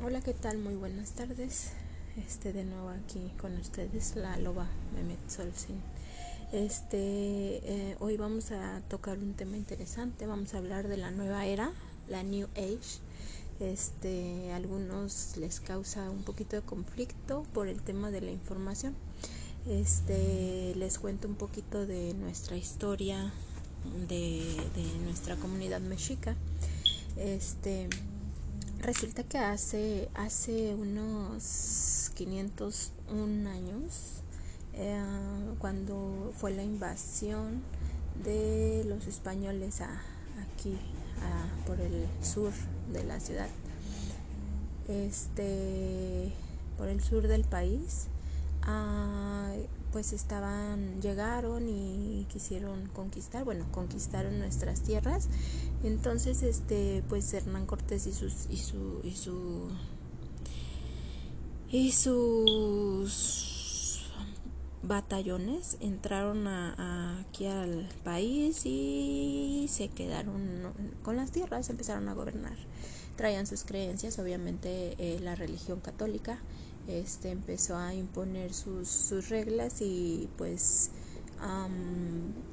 Hola, ¿qué tal? Muy buenas tardes. Este de nuevo aquí con ustedes, la loba Mehmet Solsin. Este, eh, hoy vamos a tocar un tema interesante. Vamos a hablar de la nueva era, la New Age. Este, a algunos les causa un poquito de conflicto por el tema de la información. Este, les cuento un poquito de nuestra historia, de, de nuestra comunidad mexica. Este, resulta que hace, hace unos 501 años, eh, cuando fue la invasión de los españoles a, aquí, por el sur de la ciudad, este, por el sur del país, pues estaban, llegaron y quisieron conquistar, bueno, conquistaron nuestras tierras. Entonces, este, pues Hernán Cortés y sus, y su, y su, y sus batallones entraron a, aquí al país y se quedaron con las tierras, empezaron a gobernar. Traían sus creencias, obviamente eh, la religión católica, este empezó a imponer sus, sus reglas y pues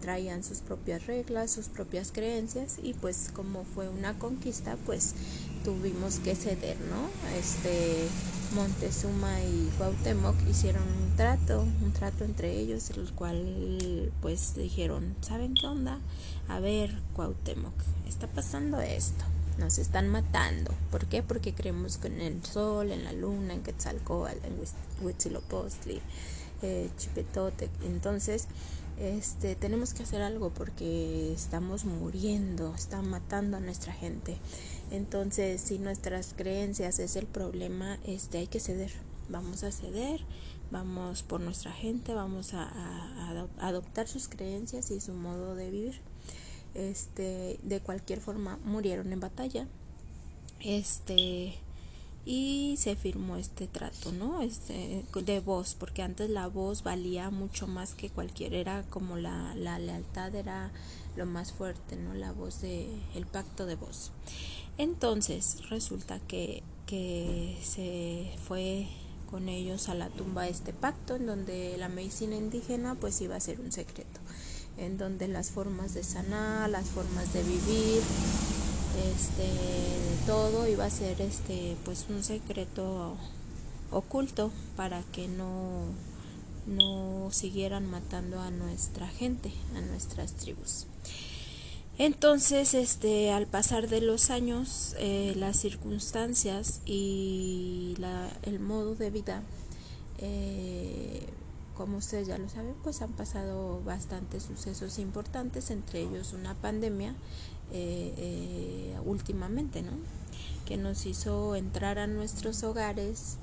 traían sus propias reglas, sus propias creencias y pues como fue una conquista pues tuvimos que ceder, ¿no? Este Montezuma y Cuauhtémoc hicieron un trato, un trato entre ellos, el cual pues dijeron, ¿saben qué onda? A ver, Cuauhtémoc, está pasando esto nos están matando. ¿Por qué? Porque creemos que en el sol, en la luna, en Quetzalcóatl, en Huitzilopochtli, eh, Chipetote. Entonces, este, tenemos que hacer algo porque estamos muriendo, están matando a nuestra gente. Entonces, si nuestras creencias es el problema, este, hay que ceder. Vamos a ceder, vamos por nuestra gente, vamos a adoptar sus creencias y su modo de vivir este de cualquier forma murieron en batalla. Este y se firmó este trato no este de voz porque antes la voz valía mucho más que cualquier era como la, la lealtad era lo más fuerte no la voz de el pacto de voz. Entonces resulta que que se fue con ellos a la tumba este pacto en donde la medicina indígena pues iba a ser un secreto en donde las formas de sanar, las formas de vivir, este, todo iba a ser este, pues un secreto oculto para que no, no siguieran matando a nuestra gente, a nuestras tribus. Entonces, este, al pasar de los años, eh, las circunstancias y el modo de vida eh, como ustedes ya lo saben, pues han pasado bastantes sucesos importantes, entre ellos una pandemia eh, eh, últimamente, ¿no? Que nos hizo entrar a nuestros hogares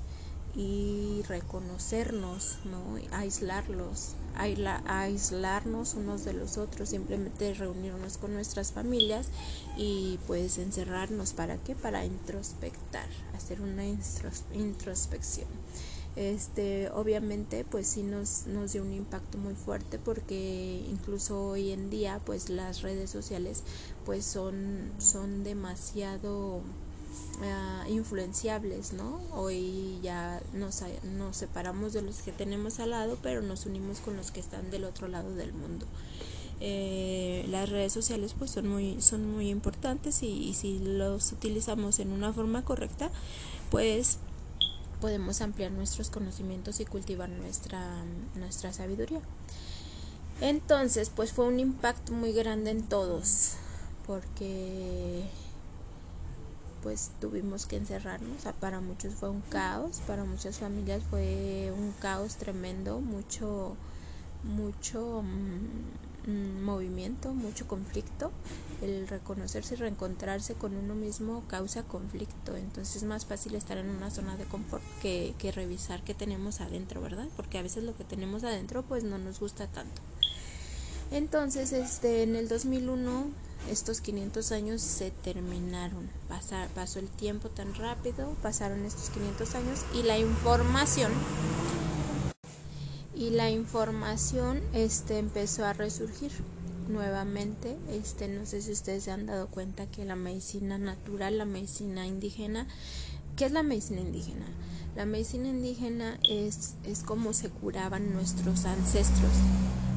y reconocernos, ¿no? Aislarlos, aislarnos unos de los otros, simplemente reunirnos con nuestras familias y pues encerrarnos, ¿para qué? Para introspectar, hacer una introspección este obviamente pues sí nos, nos dio un impacto muy fuerte porque incluso hoy en día pues las redes sociales pues son son demasiado uh, influenciables no hoy ya nos, nos separamos de los que tenemos al lado pero nos unimos con los que están del otro lado del mundo. Eh, las redes sociales pues son muy son muy importantes y, y si los utilizamos en una forma correcta pues podemos ampliar nuestros conocimientos y cultivar nuestra, nuestra sabiduría. Entonces, pues fue un impacto muy grande en todos, porque pues tuvimos que encerrarnos. para muchos fue un caos, para muchas familias fue un caos tremendo, mucho, mucho mm, movimiento, mucho conflicto. El reconocerse y reencontrarse con uno mismo causa conflicto. Entonces es más fácil estar en una zona de confort que, que revisar qué tenemos adentro, ¿verdad? Porque a veces lo que tenemos adentro pues no nos gusta tanto. Entonces, este, en el 2001 estos 500 años se terminaron. Pasar, pasó el tiempo tan rápido, pasaron estos 500 años y la información y la información este empezó a resurgir nuevamente este no sé si ustedes se han dado cuenta que la medicina natural la medicina indígena ¿Qué es la medicina indígena? La medicina indígena es, es como se curaban nuestros ancestros,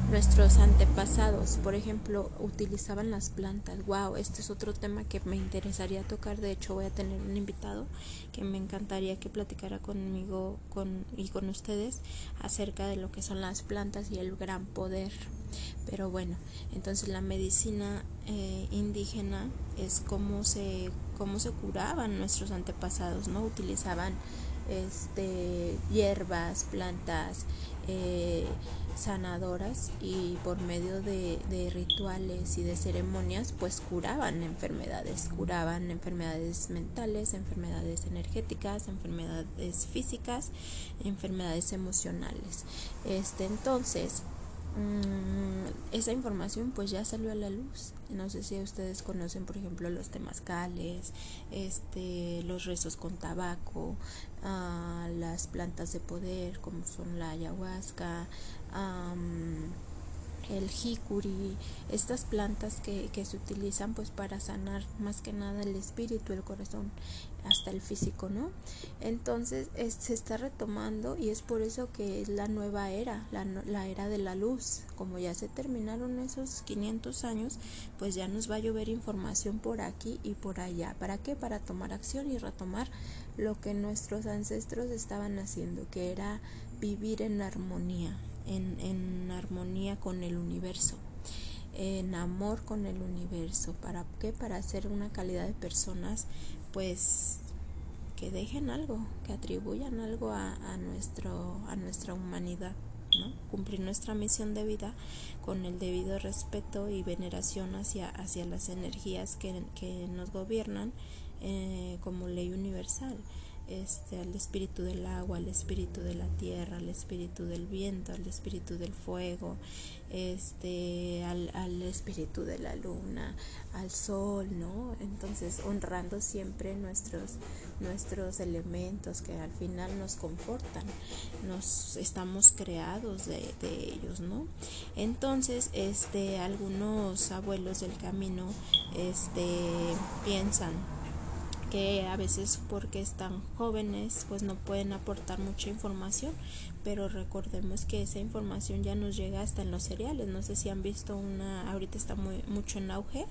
nuestros antepasados. Por ejemplo, utilizaban las plantas. Wow, este es otro tema que me interesaría tocar. De hecho, voy a tener un invitado que me encantaría que platicara conmigo con, y con ustedes acerca de lo que son las plantas y el gran poder. Pero bueno, entonces la medicina eh, indígena es cómo se, cómo se curaban nuestros antepasados, ¿no? Utilizaban este, hierbas, plantas eh, sanadoras y por medio de, de, rituales y de ceremonias pues curaban enfermedades, curaban enfermedades mentales, enfermedades energéticas, enfermedades físicas, enfermedades emocionales. Este entonces Mm, esa información pues ya salió a la luz. No sé si ustedes conocen, por ejemplo, los temazcales, este, los rezos con tabaco, ah, las plantas de poder como son la ayahuasca, el jicuri, estas plantas que, que, se utilizan pues para sanar más que nada el espíritu, el corazón, hasta el físico, ¿no? Entonces se está retomando y es por eso que es la nueva era, la, la era de la luz. Como ya se terminaron esos 500 años, pues ya nos va a llover información por aquí y por allá. ¿Para qué? Para tomar acción y retomar lo que nuestros ancestros estaban haciendo, que era vivir en armonía, en, en armonía con el universo, en amor con el universo. ¿Para qué? Para ser una calidad de personas, pues que dejen algo, que atribuyan algo a, a, nuestro, a nuestra humanidad. ¿no? cumplir nuestra misión de vida con el debido respeto y veneración hacia, hacia las energías que, que nos gobiernan eh, como ley universal este, al espíritu del agua, al espíritu de la tierra, al espíritu del viento, al espíritu del fuego, este, al, al espíritu de la luna, al sol, ¿no? Entonces, honrando siempre nuestros, nuestros elementos que al final nos confortan, nos estamos creados de, de ellos, ¿no? Entonces, este, algunos abuelos del camino, este, piensan que a veces porque están jóvenes pues no pueden aportar mucha información pero recordemos que esa información ya nos llega hasta en los seriales. No sé si han visto una ahorita está muy mucho en auge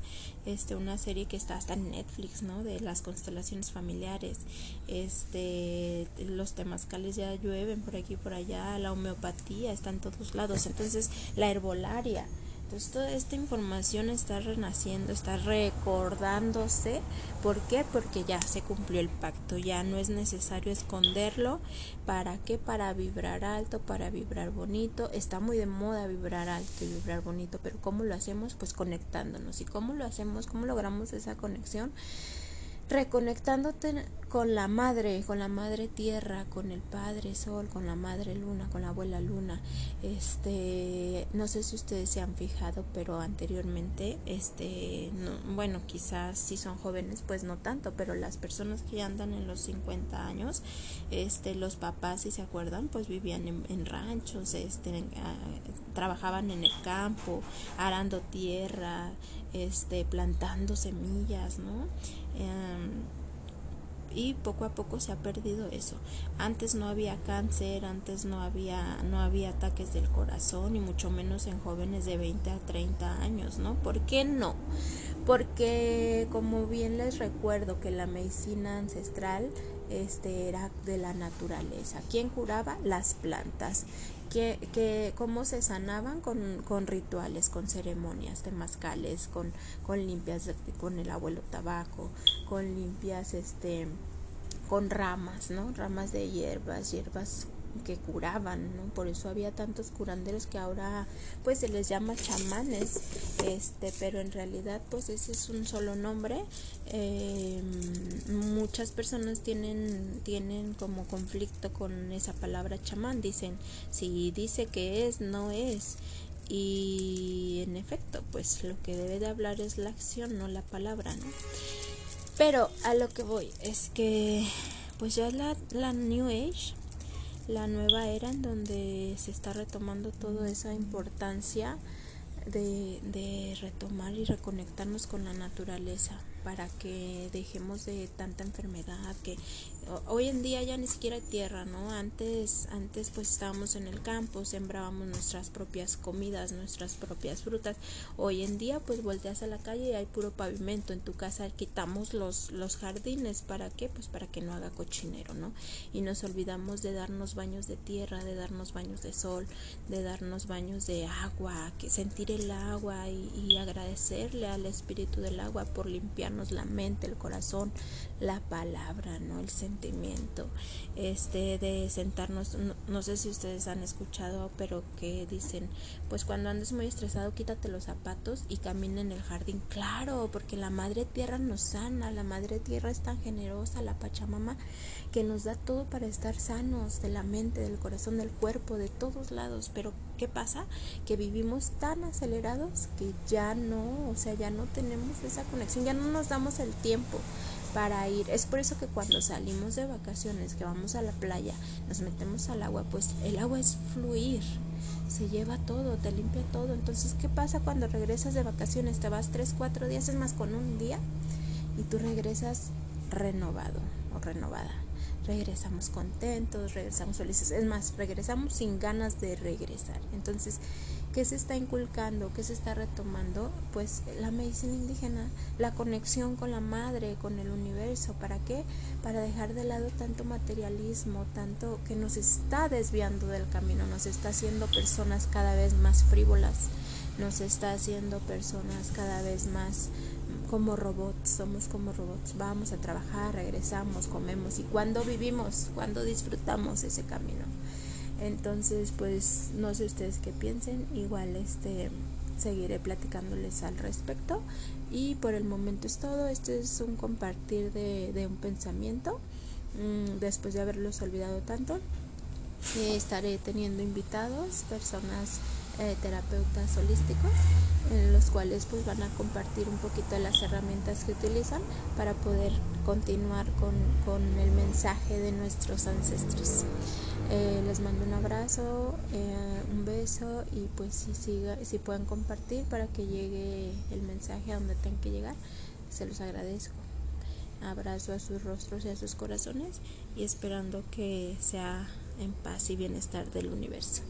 este una serie que está hasta en Netflix no de las constelaciones familiares. Este los temazcales ya llueven por aquí por allá la homeopatía está en todos lados. Entonces la herbolaria entonces toda esta información está renaciendo, está recordándose. ¿Por qué? Porque ya se cumplió el pacto, ya no es necesario esconderlo. ¿Para qué? Para vibrar alto, para vibrar bonito. Está muy de moda vibrar alto y vibrar bonito, pero ¿cómo lo hacemos? Pues conectándonos. ¿Y cómo lo hacemos? ¿Cómo logramos esa conexión? Reconectándote con la madre, con la madre tierra, con el padre sol, con la madre luna, con la abuela luna. Este, no sé si ustedes se han fijado, pero anteriormente, este, bueno, quizás si son jóvenes, pues no tanto, pero las personas que andan en los 50 años, este, los papás, si se acuerdan, pues vivían en, ranchos, este, ah, trabajaban en el campo, arando tierra, este, plantando semillas, ¿no? Em, y poco a poco se ha perdido eso. Antes no había cáncer, antes no había no había ataques del corazón y mucho menos en jóvenes de 20 a 30 años, ¿no? ¿Por qué no? Porque como bien les recuerdo que la medicina ancestral este era de la naturaleza. ¿Quién curaba? Las plantas que, que cómo se sanaban con, con rituales, con ceremonias temazcales, con, con limpias con el abuelo tabaco, con limpias este con ramas, ¿no? Ramas de hierbas, hierbas que curaban, ¿no? Por eso había tantos curanderos que ahora pues se les llama chamanes, este, pero en realidad pues ese es un solo nombre. Eh, muchas personas tienen, tienen como conflicto con esa palabra chamán, dicen, si dice que es, no es. Y en efecto, pues lo que debe de hablar es la acción, no la palabra, ¿no? Pero a lo que voy es que pues ya la, la New Age la nueva era en donde se está retomando toda esa importancia de, de, retomar y reconectarnos con la naturaleza para que dejemos de tanta enfermedad, que hoy en día ya ni siquiera hay tierra, ¿no? Antes, antes pues estábamos en el campo, sembrábamos nuestras propias comidas, nuestras propias frutas. Hoy en día pues volteas a la calle y hay puro pavimento. En tu casa quitamos los, los jardines. ¿Para qué? Pues para que no haga cochinero, ¿no? Y nos olvidamos de darnos baños de tierra, de darnos baños de sol, de darnos baños de agua, que sentir el agua y, y agradecerle al espíritu del agua por limpiarnos la mente, el corazón, la palabra, ¿no? El sentimiento, este, de sentarnos, no, sé si ustedes han escuchado, pero que dicen, pues cuando andes muy estresado, quítate los zapatos y camina en el jardín. Claro, porque la madre tierra nos sana, la madre tierra es tan generosa, la Pachamama, que nos da todo para estar sanos, de la mente, del corazón, del cuerpo, de todos lados, pero ¿qué pasa? Que vivimos tan acelerados que ya no, o sea, ya no tenemos esa conexión, ya no nos damos el tiempo para ir. Es por eso que cuando salimos de vacaciones, que vamos a la playa, nos metemos al agua, pues el agua es fluir, se lleva todo, te limpia todo. Entonces, ¿qué pasa cuando regresas de vacaciones? Te vas tres, cuatro días, es más con un día, y tú regresas renovado o renovada. Regresamos contentos, regresamos felices. Es más, regresamos sin ganas de regresar. Entonces, ¿Qué se está inculcando? ¿Qué se está retomando? Pues la medicina indígena, la conexión con la madre, con el universo. ¿Para qué? Para dejar de lado tanto materialismo, tanto que nos está desviando del camino, nos está haciendo personas cada vez más frívolas, nos está haciendo personas cada vez más como robots, somos como robots, vamos a trabajar, regresamos, comemos. Y cuando vivimos, cuando disfrutamos ese camino. Entonces, pues no sé ustedes qué piensen, igual este seguiré platicándoles al respecto. Y por el momento es todo, este es un compartir de, un pensamiento. Mm, después de haberlos olvidado tanto. estaré teniendo invitados, personas eh, terapeutas holísticos en los cuales pues van a compartir un poquito las herramientas que utilizan para poder continuar con, con el mensaje de nuestros ancestros. Eh, les mando un abrazo, eh, un beso y pues si, siga, si pueden compartir para que llegue el mensaje a donde tengan que llegar, se los agradezco. Abrazo a sus rostros y a sus corazones y esperando que sea en paz y bienestar del universo.